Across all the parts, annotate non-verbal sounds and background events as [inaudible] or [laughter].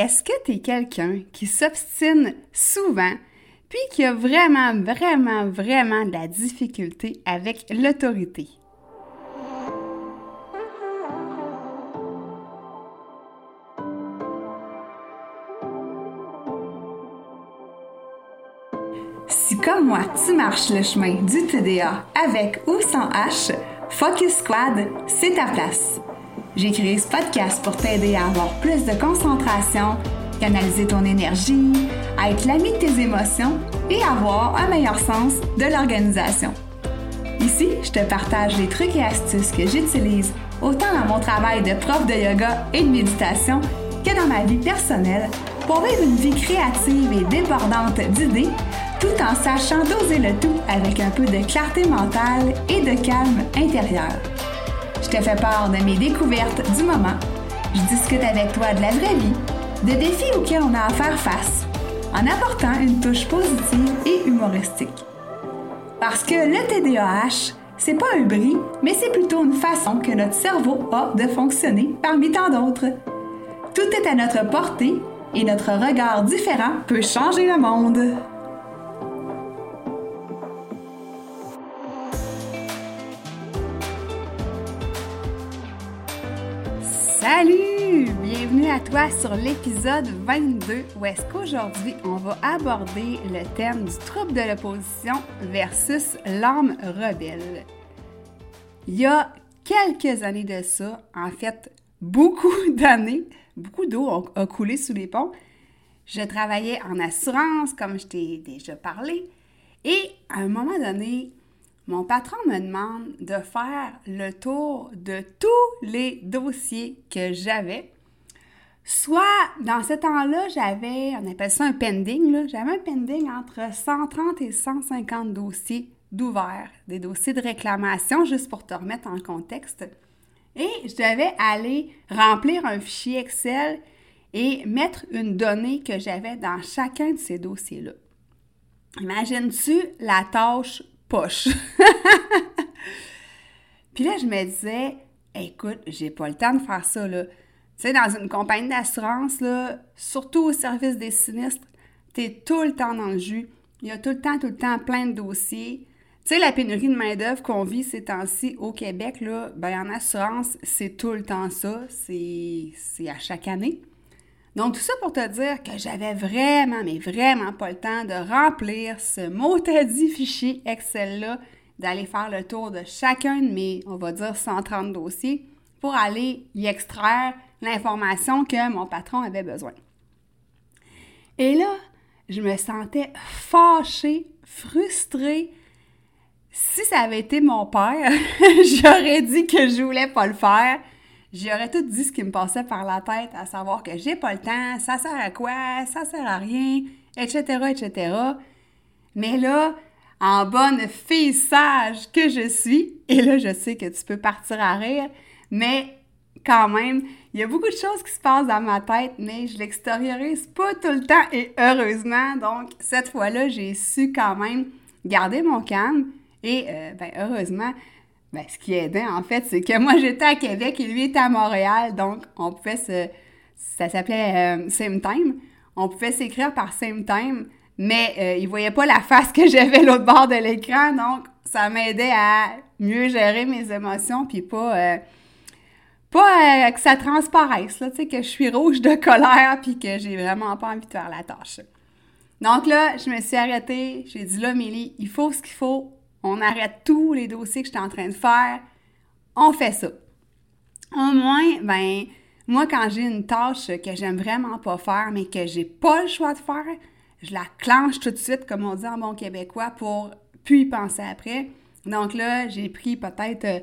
est-ce que tu es quelqu'un qui s'obstine souvent, puis qui a vraiment, vraiment, vraiment de la difficulté avec l'autorité? Si comme moi, tu marches le chemin du TDA avec ou sans H, Focus Squad, c'est ta place. J'ai créé ce podcast pour t'aider à avoir plus de concentration, canaliser ton énergie, à être l'ami de tes émotions et avoir un meilleur sens de l'organisation. Ici, je te partage les trucs et astuces que j'utilise autant dans mon travail de prof de yoga et de méditation que dans ma vie personnelle pour vivre une vie créative et débordante d'idées tout en sachant doser le tout avec un peu de clarté mentale et de calme intérieur. Je te fais part de mes découvertes du moment. Je discute avec toi de la vraie vie, de défis auxquels on a à faire face, en apportant une touche positive et humoristique. Parce que le TDAH, c'est pas un bris, mais c'est plutôt une façon que notre cerveau a de fonctionner parmi tant d'autres. Tout est à notre portée et notre regard différent peut changer le monde. Salut! Bienvenue à toi sur l'épisode 22 où est-ce qu'aujourd'hui on va aborder le thème du trouble de l'opposition versus l'âme rebelle. Il y a quelques années de ça, en fait beaucoup [laughs] d'années, beaucoup d'eau a coulé sous les ponts. Je travaillais en assurance, comme je t'ai déjà parlé, et à un moment donné, mon patron me demande de faire le tour de tous les dossiers que j'avais. Soit dans ce temps-là, j'avais, on appelle ça un pending, j'avais un pending entre 130 et 150 dossiers d'ouvert, des dossiers de réclamation, juste pour te remettre en contexte. Et je devais aller remplir un fichier Excel et mettre une donnée que j'avais dans chacun de ces dossiers-là. Imagines-tu la tâche poche. [laughs] Puis là, je me disais, écoute, j'ai pas le temps de faire ça. Tu sais, dans une compagnie d'assurance, surtout au service des sinistres, tu es tout le temps dans le jus. Il y a tout le temps, tout le temps plein de dossiers. Tu sais, la pénurie de main-d'œuvre qu'on vit ces temps-ci au Québec, là, ben, en assurance, c'est tout le temps ça. C'est à chaque année. Donc, tout ça pour te dire que j'avais vraiment, mais vraiment pas le temps de remplir ce mot-dit fichier Excel-là, d'aller faire le tour de chacun de mes, on va dire, 130 dossiers pour aller y extraire l'information que mon patron avait besoin. Et là, je me sentais fâchée, frustrée. Si ça avait été mon père, [laughs] j'aurais dit que je voulais pas le faire j'aurais tout dit ce qui me passait par la tête, à savoir que j'ai pas le temps, ça sert à quoi, ça sert à rien, etc., etc. Mais là, en bonne fille sage que je suis, et là, je sais que tu peux partir à rire, mais quand même, il y a beaucoup de choses qui se passent dans ma tête, mais je l'extériorise pas tout le temps et heureusement. Donc, cette fois-là, j'ai su quand même garder mon calme et, euh, ben, heureusement, ben, ce qui aidait, en fait, c'est que moi, j'étais à Québec et lui était à Montréal. Donc, on pouvait se. Ça s'appelait euh, Same Time. On pouvait s'écrire par Same Time, mais euh, il voyait pas la face que j'avais l'autre bord de l'écran. Donc, ça m'aidait à mieux gérer mes émotions puis pas. Euh, pas que ça transparaisse, là, tu sais, que je suis rouge de colère puis que j'ai vraiment pas envie de faire la tâche. Donc là, je me suis arrêtée. J'ai dit là, Mélie, il faut ce qu'il faut on arrête tous les dossiers que je suis en train de faire, on fait ça. Au moins, ben, moi, quand j'ai une tâche que j'aime vraiment pas faire, mais que j'ai pas le choix de faire, je la clenche tout de suite, comme on dit en bon québécois, pour puis y penser après. Donc là, j'ai pris peut-être, euh,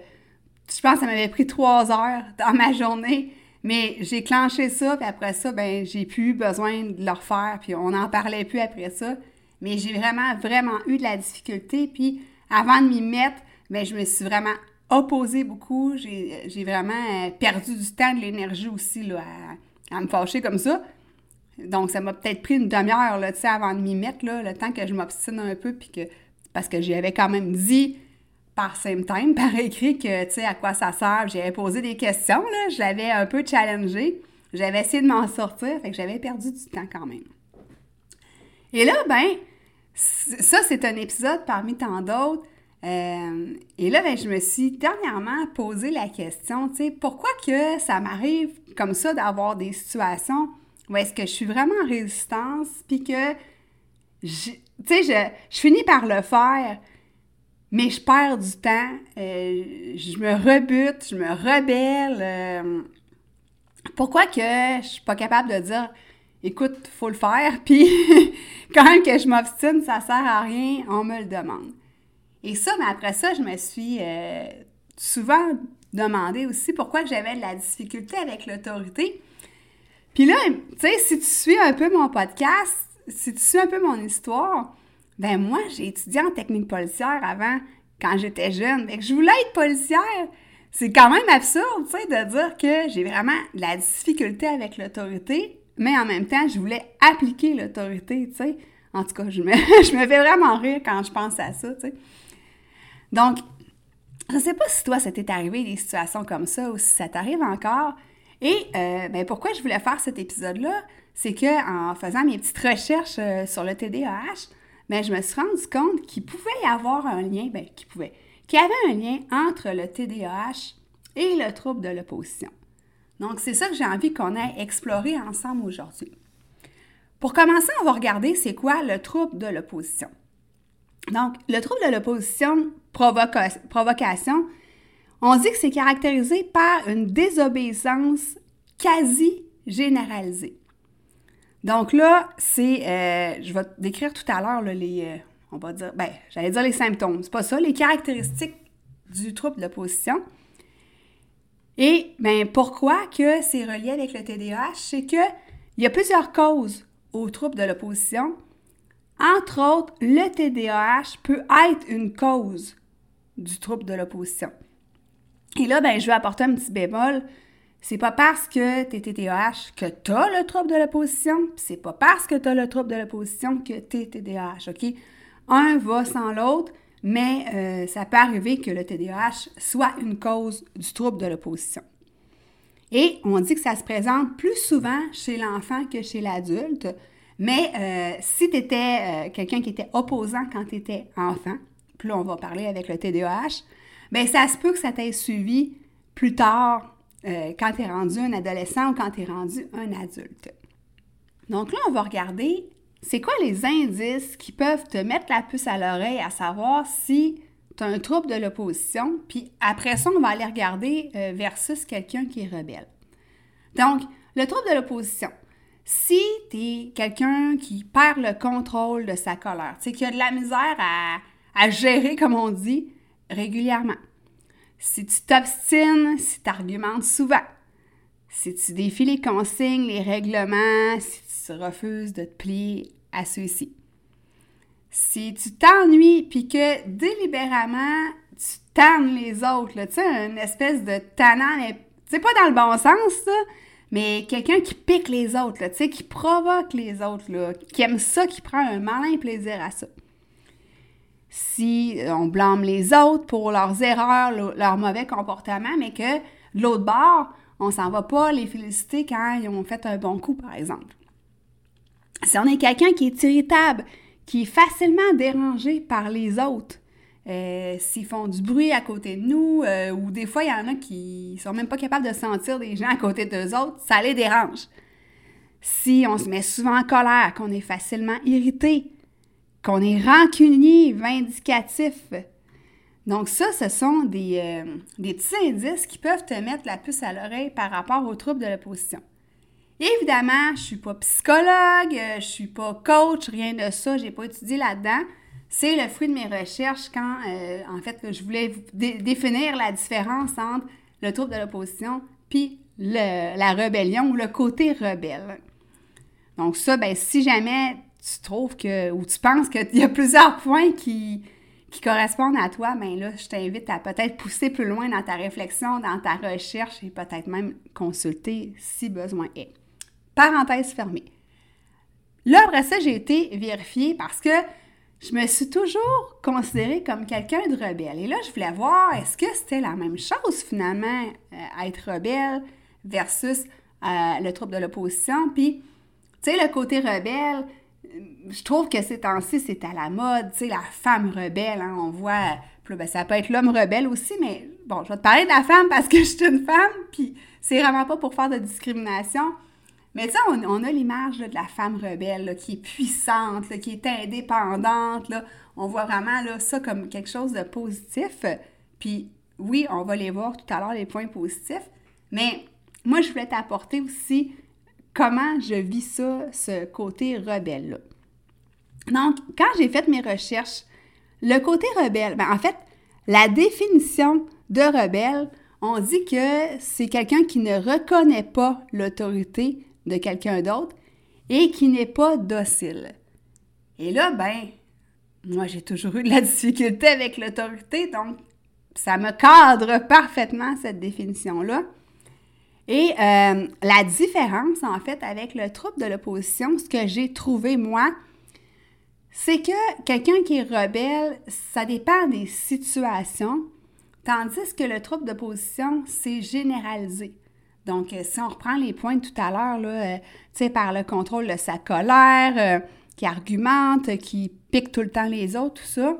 je pense que ça m'avait pris trois heures dans ma journée, mais j'ai clenché ça, puis après ça, ben, j'ai plus besoin de le refaire, puis on n'en parlait plus après ça. Mais j'ai vraiment, vraiment eu de la difficulté, puis avant de m'y mettre, mais ben, je me suis vraiment opposée beaucoup. J'ai vraiment euh, perdu du temps, de l'énergie aussi là, à, me fâcher comme ça. Donc, ça m'a peut-être pris une demi-heure avant de m'y mettre, là, le temps que je m'obstine un peu, puis que, parce que j'y avais quand même dit par same time, [laughs] par écrit, que, tu sais, à quoi ça sert. J'avais posé des questions, là, je l'avais un peu challengé. j'avais essayé de m'en sortir, fait que j'avais perdu du temps quand même. Et là, ben, ça, c'est un épisode parmi tant d'autres. Euh, et là, ben, je me suis dernièrement posé la question, tu sais, pourquoi que ça m'arrive comme ça d'avoir des situations où est-ce que je suis vraiment en résistance, puis que, tu sais, je, finis par le faire, mais je perds du temps, euh, je me rebute, je me rebelle. Euh, pourquoi que je suis pas capable de dire, écoute, faut le faire, [laughs] puis quand même que je m'obstine, ça sert à rien, on me le demande. Et ça, mais après ça, je me suis euh, souvent demandé aussi pourquoi j'avais de la difficulté avec l'autorité. Puis là, tu sais, si tu suis un peu mon podcast, si tu suis un peu mon histoire, ben moi, j'ai étudié en technique policière avant, quand j'étais jeune. Fait que je voulais être policière. C'est quand même absurde, tu sais, de dire que j'ai vraiment de la difficulté avec l'autorité, mais en même temps, je voulais appliquer l'autorité, tu sais. En tout cas, je me, [laughs] fais vraiment rire quand je pense à ça, tu sais. Donc, je ne sais pas si toi, ça t'est arrivé des situations comme ça ou si ça t'arrive encore. Et euh, ben, pourquoi je voulais faire cet épisode-là, c'est qu'en faisant mes petites recherches euh, sur le TDAH, ben, je me suis rendu compte qu'il pouvait y avoir un lien, ben, qu'il pouvait, qu'il y avait un lien entre le TDAH et le trouble de l'opposition. Donc, c'est ça que j'ai envie qu'on ait exploré ensemble aujourd'hui. Pour commencer, on va regarder c'est quoi le trouble de l'opposition. Donc, le trouble de l'opposition provocation, on dit que c'est caractérisé par une désobéissance quasi généralisée. Donc là, c'est, euh, je vais décrire tout à l'heure les, euh, on va dire, ben, j'allais dire les symptômes, c'est pas ça, les caractéristiques du trouble d'opposition. Et ben, pourquoi que c'est relié avec le TDAH? C'est qu'il y a plusieurs causes au trouble de l'opposition. Entre autres, le TDAH peut être une cause du trouble de l'opposition. Et là, ben, je vais apporter un petit bémol. C'est pas parce que tu es TDAH que tu as le trouble de l'opposition, c'est pas parce que tu as le trouble de l'opposition que tu es TDAH, OK? Un va sans l'autre, mais euh, ça peut arriver que le TDAH soit une cause du trouble de l'opposition. Et on dit que ça se présente plus souvent chez l'enfant que chez l'adulte, mais euh, si tu étais euh, quelqu'un qui était opposant quand tu étais enfant, puis là, on va parler avec le TDAH, bien, ça se peut que ça t'ait suivi plus tard, quand tu es rendu un adolescent ou quand tu es rendu un adulte. Donc là, on va regarder, c'est quoi les indices qui peuvent te mettre la puce à l'oreille à savoir si tu as un trouble de l'opposition, puis après ça, on va aller regarder euh, versus quelqu'un qui est rebelle. Donc, le trouble de l'opposition. Si tu es quelqu'un qui perd le contrôle de sa colère, tu sais, qui a de la misère à gérer, comme on dit, régulièrement. Si tu t'obstines, si tu argumentes souvent, si tu défies les consignes, les règlements, si refuses de te plier à ceux-ci. Si tu t'ennuies puis que délibérément tu tannes les autres, tu sais, une espèce de tannant, c'est pas dans le bon sens, mais quelqu'un qui pique les autres, tu sais, qui provoque les autres, qui aime ça, qui prend un malin plaisir à ça si on blâme les autres pour leurs erreurs, leur mauvais comportement, mais que de l'autre bord, on s'en va pas les féliciter quand ils ont fait un bon coup, par exemple. Si on est quelqu'un qui est irritable, qui est facilement dérangé par les autres, euh, s'ils font du bruit à côté de nous, euh, ou des fois, il y en a qui sont même pas capables de sentir des gens à côté d'eux autres, ça les dérange. Si on se met souvent en colère, qu'on est facilement irrité, qu'on est rancunier, vindicatif. Donc ça, ce sont des, euh, des, petits indices qui peuvent te mettre la puce à l'oreille par rapport aux troubles de l'opposition. Évidemment, je suis pas psychologue, euh, je suis pas coach, rien de ça, je n'ai pas étudié là-dedans. C'est le fruit de mes recherches quand, euh, en fait, je voulais définir la différence entre le trouble de l'opposition puis la rébellion ou le côté rebelle. Donc ça, ben, si jamais tu trouves que, ou tu penses qu'il y a plusieurs points qui, qui correspondent à toi, bien là, je t'invite à peut-être pousser plus loin dans ta réflexion, dans ta recherche et peut-être même consulter si besoin est. Parenthèse fermée. Là, après ça, j'ai été vérifiée parce que je me suis toujours considérée comme quelqu'un de rebelle. Et là, je voulais voir, est-ce que c'était la même chose finalement, euh, être rebelle versus euh, le trouble de l'opposition? Puis, tu sais, le côté rebelle, je trouve que ces temps-ci, c'est à la mode, tu sais, la femme rebelle, hein, on voit, ben, ça peut être l'homme rebelle aussi, mais bon, je vais te parler de la femme parce que je suis une femme, puis c'est vraiment pas pour faire de discrimination, mais tu sais, on, a l'image de la femme rebelle qui est puissante, qui est indépendante, on voit vraiment ça comme quelque chose de positif, puis oui, on va les voir tout à l'heure, les points positifs, mais moi, je voulais t'apporter aussi comment je vis ça, ce côté rebelle-là. Donc, quand j'ai fait mes recherches, le côté rebelle, ben, en fait, la définition de rebelle, on dit que c'est quelqu'un qui ne reconnaît pas l'autorité de quelqu'un d'autre et qui n'est pas docile. Et là, ben, moi, j'ai toujours eu de la difficulté avec l'autorité, donc ça me cadre parfaitement cette définition-là. Et euh, la différence, en fait, avec le trouble de l'opposition, ce que j'ai trouvé, moi, c'est que quelqu'un qui est rebelle, ça dépend des situations, tandis que le trouble d'opposition, c'est généralisé. Donc, euh, si on reprend les points de tout à l'heure, euh, tu sais, par le contrôle de sa colère, qui argumente, qui pique tout le temps les autres, tout ça,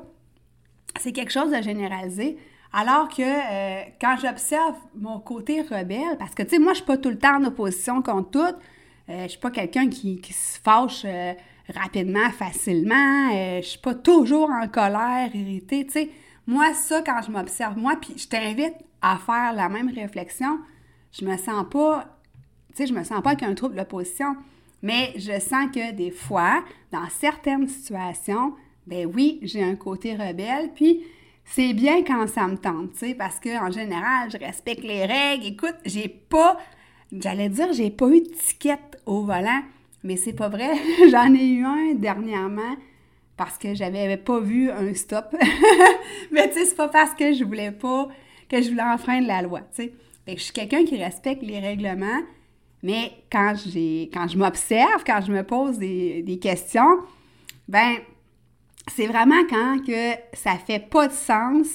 c'est quelque chose de généralisé. Alors que euh, quand j'observe mon côté rebelle, parce que, tu moi, je suis pas tout le temps en opposition contre tout. Euh, je suis pas quelqu'un qui, se fâche euh, rapidement, facilement. je suis pas toujours en colère, irritée, tu. Moi, ça, quand je m'observe, moi, puis je t'invite à faire la même réflexion, je me sens pas, tu sais, je me sens pas avec un trouble d'opposition, mais je sens que des fois, dans certaines situations, ben oui, j'ai un côté rebelle, puis c'est bien quand ça me tente, tu sais, parce qu'en général, je respecte les règles. Écoute, j'ai pas, j'allais dire, j'ai pas eu de ticket au volant, mais c'est pas vrai. [laughs] J'en ai eu un dernièrement parce que j'avais pas vu un stop. [laughs] mais tu sais, c'est pas parce que je voulais pas, que je voulais enfreindre la loi, tu sais. Je suis quelqu'un qui respecte les règlements, mais quand je m'observe, quand je me pose des, questions, ben c'est vraiment quand que ça fait pas de sens,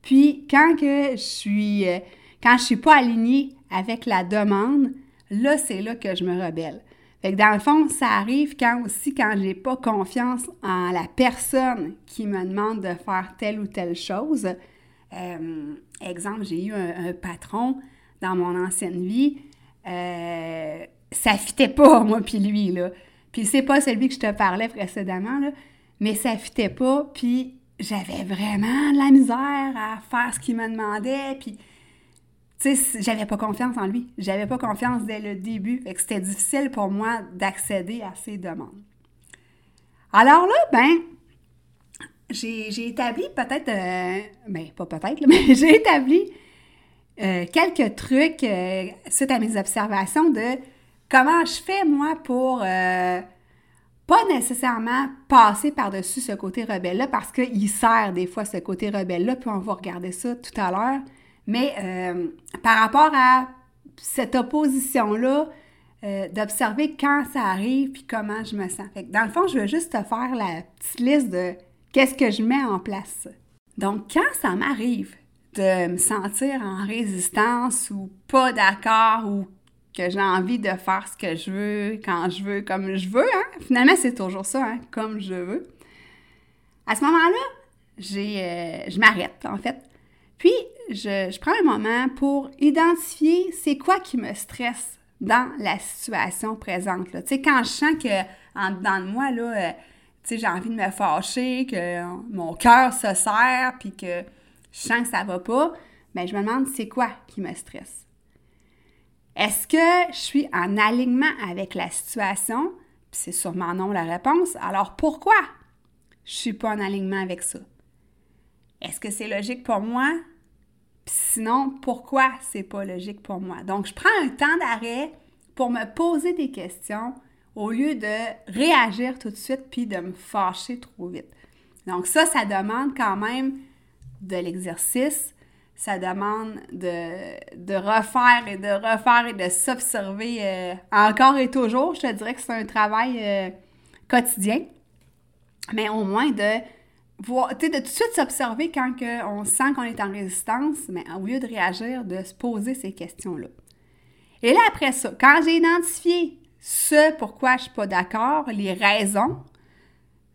puis quand que je suis euh, quand je suis pas alignée avec la demande, là c'est là que je me rebelle. Dans le fond, ça arrive quand aussi quand j'ai pas confiance en la personne qui me demande de faire telle ou telle chose. Euh, exemple, j'ai eu un, patron dans mon ancienne vie, euh, ça fitait pas [laughs] moi puis lui là. Puis c'est pas celui que je te parlais précédemment là mais ça fitait pas, puis j'avais vraiment de la misère à faire ce qu'il me demandait, puis tu sais, j'avais pas confiance en lui. J'avais pas confiance dès le début, fait que c'était difficile pour moi d'accéder à ses demandes. Alors là, ben, j'ai établi peut-être, euh, ben pas peut-être, [laughs] mais j'ai établi euh, quelques trucs euh, suite à mes observations de comment je fais moi pour pas nécessairement passer par-dessus ce côté rebelle-là parce qu'il sert des fois ce côté rebelle-là, puis on va regarder ça tout à l'heure. Mais par rapport à cette opposition-là, d'observer quand ça arrive puis comment je me sens. dans le fond, je veux juste te faire la petite liste de qu'est-ce que je mets en place? Donc, quand ça m'arrive de me sentir en résistance ou pas d'accord ou que j'ai envie de faire ce que je veux, quand je veux, comme je veux. Hein? Finalement, c'est toujours ça, hein? comme je veux. À ce moment-là, euh, je m'arrête, en fait. Puis, je, prends un moment pour identifier c'est quoi qui me stresse dans la situation présente. Tu sais, quand je sens que en dedans de moi, là, euh, tu sais, j'ai envie de me fâcher, que mon cœur se serre, puis que je sens que ça va pas, bien, je me demande c'est quoi qui me stresse? Est-ce que je suis en alignement avec la situation? c'est sûrement non la réponse. Alors pourquoi je suis pas en alignement avec ça? Est-ce que c'est logique pour moi? sinon, pourquoi c'est pas logique pour moi? Donc, je prends un temps d'arrêt pour me poser des questions au lieu de réagir tout de suite puis de me fâcher trop vite. Donc, ça, ça demande quand même de l'exercice, ça demande de, refaire et de refaire et de s'observer euh, encore et toujours. Je te dirais que c'est un travail euh, quotidien, mais au moins de voir, de tout de suite s'observer quand on sent qu'on est en résistance, mais au lieu de réagir, de se poser ces questions-là. Et là, après ça, quand j'ai identifié ce pourquoi je suis pas d'accord, les raisons,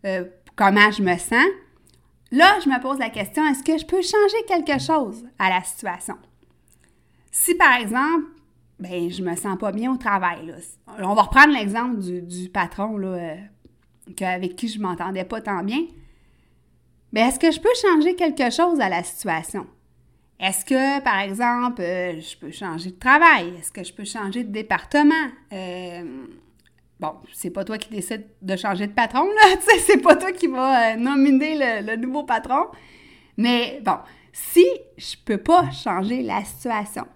euh, comment je me sens, là, je me pose la question, est-ce que je peux changer quelque chose à la situation? Si, par exemple, ben, je me sens pas bien au travail, là. on va reprendre l'exemple du, patron, là, euh, avec qui je m'entendais pas tant bien. Mais est-ce que je peux changer quelque chose à la situation? Est-ce que, par exemple, euh, je peux changer de travail? Est-ce que je peux changer de département? Euh, bon, c'est pas toi qui décides de changer de patron, là, [laughs] tu sais, c'est pas toi qui vas euh, nominer le, nouveau patron. Mais bon, si je peux pas changer la situation,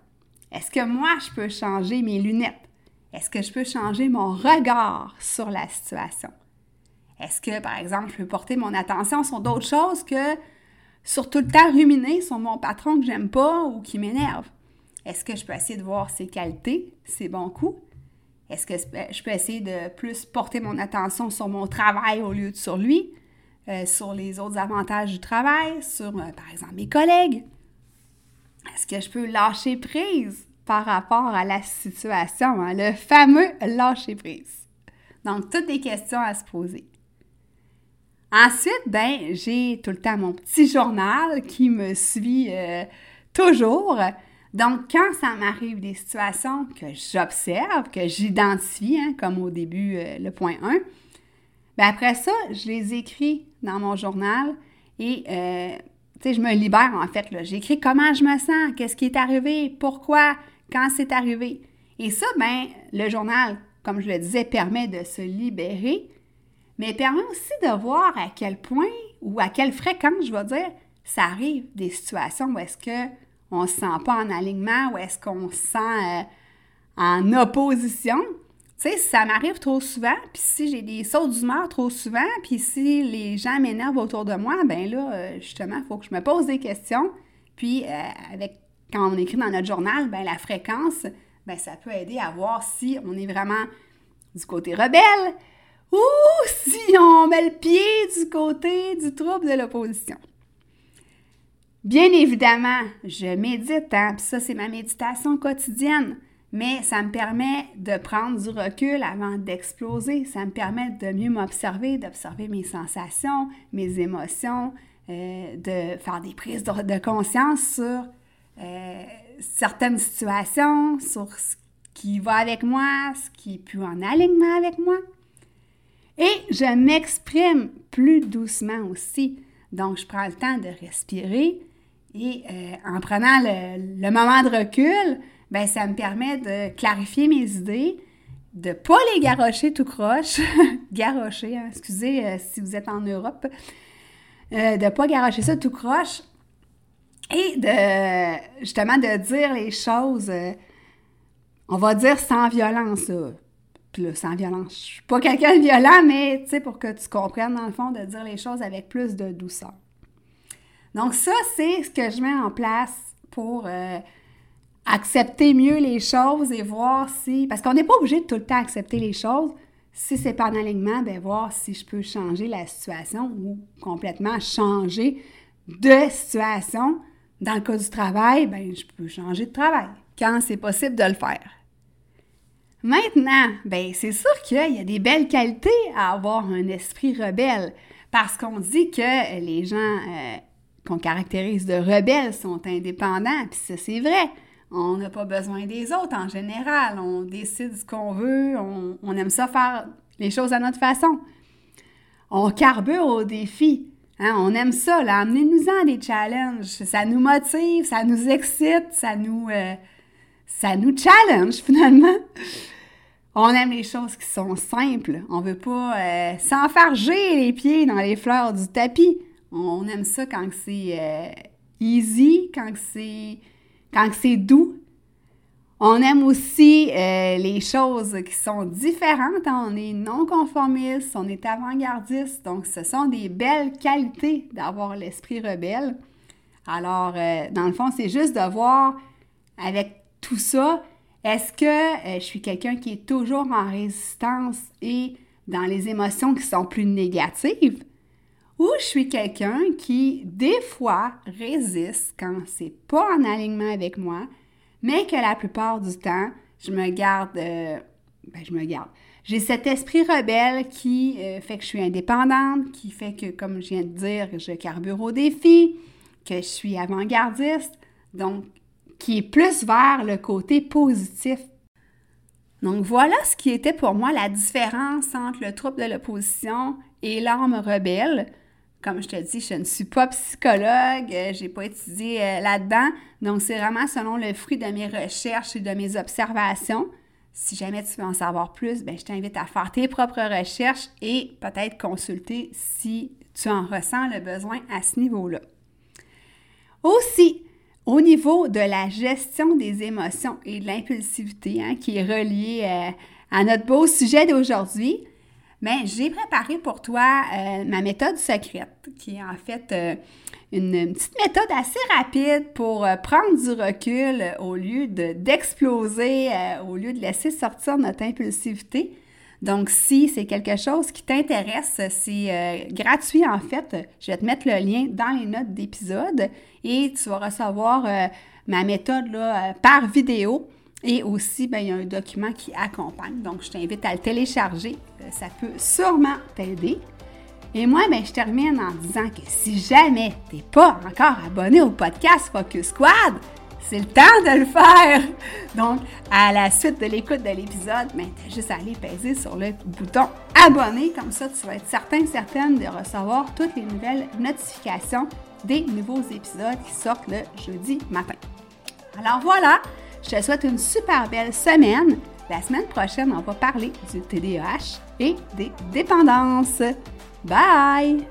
est-ce que moi, je peux changer mes lunettes? Est-ce que je peux changer mon regard sur la situation? Est-ce que, par exemple, je peux porter mon attention sur d'autres choses que sur tout le temps ruminer sur mon patron que j'aime pas ou qui m'énerve? Est-ce que je peux essayer de voir ses qualités, ses bons coups? Est-ce que je peux essayer de plus porter mon attention sur mon travail au lieu de sur lui, euh, sur les autres avantages du travail, sur, euh, par exemple, mes collègues? Est-ce que je peux lâcher prise par rapport à la situation, hein? le fameux lâcher prise? Donc, toutes des questions à se poser. Ensuite, ben, j'ai tout le temps mon petit journal qui me suit euh, toujours. Donc, quand ça m'arrive des situations que j'observe, que j'identifie, hein, comme au début, euh, le point 1, ben après ça, je les écris dans mon journal et, euh, je me libère en fait. J'écris comment je me sens, qu'est-ce qui est arrivé, pourquoi, quand c'est arrivé. Et ça, ben, le journal, comme je le disais, permet de se libérer mais permet aussi de voir à quel point ou à quelle fréquence, je vais dire, ça arrive des situations où est-ce qu'on ne se sent pas en alignement, ou est-ce qu'on se sent euh, en opposition. Tu sais, ça m'arrive trop souvent, puis si j'ai des sauts d'humeur trop souvent, puis si les gens m'énervent autour de moi, ben là, euh, justement, il faut que je me pose des questions. Puis, euh, avec quand on écrit dans notre journal, ben la fréquence, ben ça peut aider à voir si on est vraiment du côté rebelle, ou si on met le pied du côté du trouble de l'opposition. Bien évidemment, je médite, hein, puis ça c'est ma méditation quotidienne, mais ça me permet de prendre du recul avant d'exploser, ça me permet de mieux m'observer, d'observer mes sensations, mes émotions, euh, de faire des prises de, conscience sur euh, certaines situations, sur ce qui va avec moi, ce qui est plus en alignement avec moi. Et je m'exprime plus doucement aussi. Donc, je prends le temps de respirer et euh, en prenant le, moment de recul, ben ça me permet de clarifier mes idées, de ne pas les garrocher tout croche. [laughs] garrocher, hein, excusez euh, si vous êtes en Europe. Euh, de ne pas garrocher ça tout croche et de justement de dire les choses, on va dire sans violence. Puis là, sans violence. Je suis pas quelqu'un de violent, mais tu sais, pour que tu comprennes, dans le fond, de dire les choses avec plus de douceur. Donc, ça, c'est ce que je mets en place pour euh, accepter mieux les choses et voir si. Parce qu'on n'est pas obligé de tout le temps accepter les choses. Si c'est pas en alignement, bien, voir si je peux changer la situation ou complètement changer de situation. Dans le cas du travail, bien, je peux changer de travail quand c'est possible de le faire. Maintenant, ben c'est sûr qu'il y a des belles qualités à avoir un esprit rebelle, parce qu'on dit que les gens euh, qu'on caractérise de rebelles sont indépendants, puis ça c'est vrai. On n'a pas besoin des autres en général. On décide ce qu'on veut, on, aime ça faire les choses à notre façon. On carbure au défi. Hein? On aime ça, là. Amenez-nous-en des challenges. Ça nous motive, ça nous excite, ça nous, euh, ça nous challenge finalement. On aime les choses qui sont simples. On veut pas euh, s'enfarger les pieds dans les fleurs du tapis. On aime ça quand c'est euh, easy, quand c'est doux. On aime aussi euh, les choses qui sont différentes. On est non conformiste, on est avant-gardiste. Donc, ce sont des belles qualités d'avoir l'esprit rebelle. Alors, dans le fond, c'est juste de voir avec tout ça, est-ce que euh, je suis quelqu'un qui est toujours en résistance et dans les émotions qui sont plus négatives? Ou je suis quelqu'un qui, des fois, résiste quand c'est pas en alignement avec moi, mais que la plupart du temps, je me garde, euh, ben, je me garde. J'ai cet esprit rebelle qui euh, fait que je suis indépendante, qui fait que, comme je viens de dire, je carbure au défi, que je suis avant-gardiste, donc qui est plus vers le côté positif. Donc voilà ce qui était pour moi la différence entre le trouble de l'opposition et l'arme rebelle. Comme je te dis, je ne suis pas psychologue, euh, je n'ai pas étudié euh, là-dedans, donc c'est vraiment selon le fruit de mes recherches et de mes observations. Si jamais tu veux en savoir plus, ben, je t'invite à faire tes propres recherches et peut-être consulter si tu en ressens le besoin à ce niveau-là. Aussi, au niveau de la gestion des émotions et de l'impulsivité, hein, qui est relié euh, à notre beau sujet d'aujourd'hui, j'ai préparé pour toi euh, ma méthode secrète, qui est en fait euh, une, petite méthode assez rapide pour prendre du recul au lieu d'exploser, au lieu de laisser sortir notre impulsivité. Donc, si c'est quelque chose qui t'intéresse, c'est gratuit en fait. Je vais te mettre le lien dans les notes d'épisode et tu vas recevoir ma méthode là, par vidéo. Et aussi, ben, il y a un document qui accompagne. Donc, je t'invite à le télécharger. Euh, ça peut sûrement t'aider. Et moi, ben, je termine en disant que si jamais tu n'es pas encore abonné au podcast Focus Squad, c'est le temps de le faire. Donc, à la suite de l'écoute de l'épisode, ben, tu juste à aller peser sur le bouton abonner. Comme ça, tu vas être certain, certaine de recevoir toutes les nouvelles notifications des nouveaux épisodes qui sortent le jeudi matin. Alors voilà, je te souhaite une super belle semaine. La semaine prochaine, on va parler du TDAH et des dépendances. Bye!